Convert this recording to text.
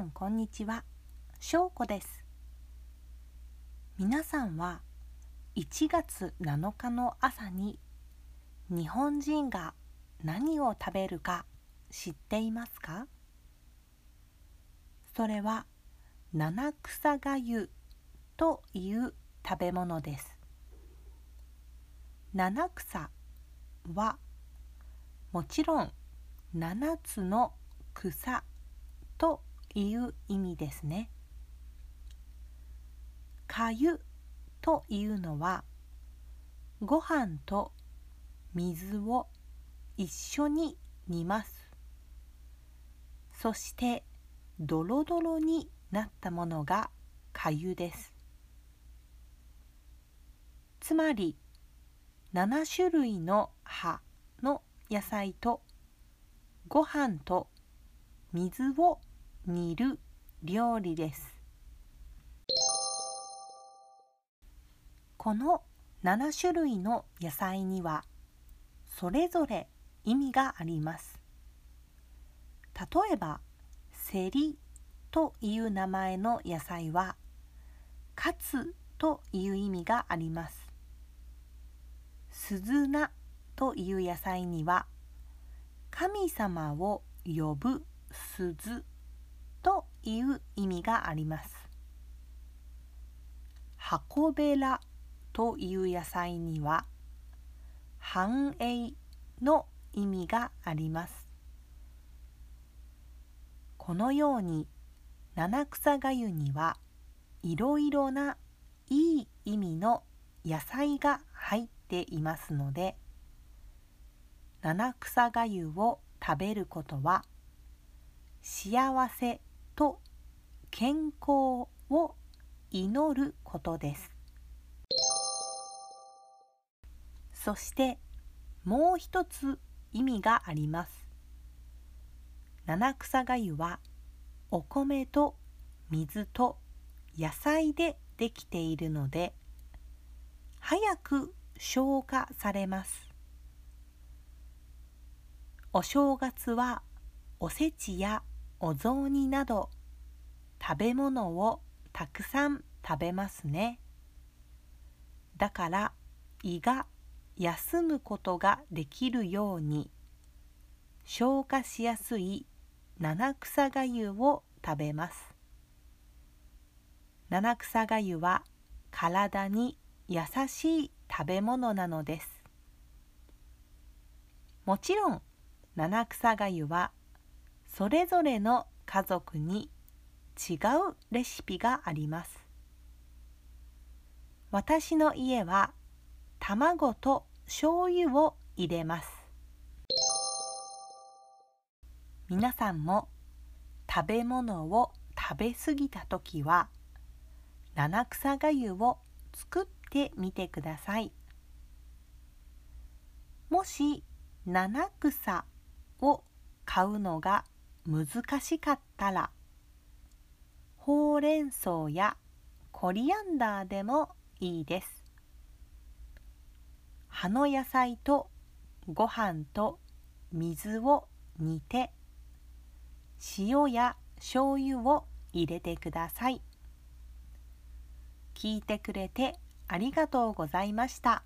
んこんにちは、しょうこです。皆さんは1月7日の朝に日本人が何を食べるか知っていますか？それは七草がゆという食べ物です。七草はもちろん七つの草という意味ですね。かゆというのはご飯と水を一緒に煮ます。そしてドロドロになったものがかゆです。つまり7種類の葉の野菜とご飯と水を煮る料理です。この7種類の野菜にはそれぞれ意味があります。例えばセリという名前の野菜はカツという意味があります。スズナという野菜には神様を呼ぶ鈴という意味があります。箱べらという野菜には繁栄の意味があります。このように七草がゆにはいろいろないい意味の野菜が入っていますので七草がゆを食べることは幸せと健康を祈ることです。そしてもう一つ意味があります。七草がゆはお米と水と野菜でできているので早く消化されます。お正月はおせちやお雑煮など食べ物をたくさん食べますね。だから胃が休むことができるように消化しやすい七草がゆを食べます。七草がゆは体に優しい食べ物なのです。もちろん七草がゆはそれぞれの家族に違うレシピがあります。私の家は卵と醤油を入れます。皆さんも食べ物を食べ過ぎた時は七草がゆを作ってみてください。もし七草を買うのが難しかったらほうれん草やコリアンダーでもいいです葉の野菜とご飯と水を煮て塩や醤油を入れてください聞いてくれてありがとうございました。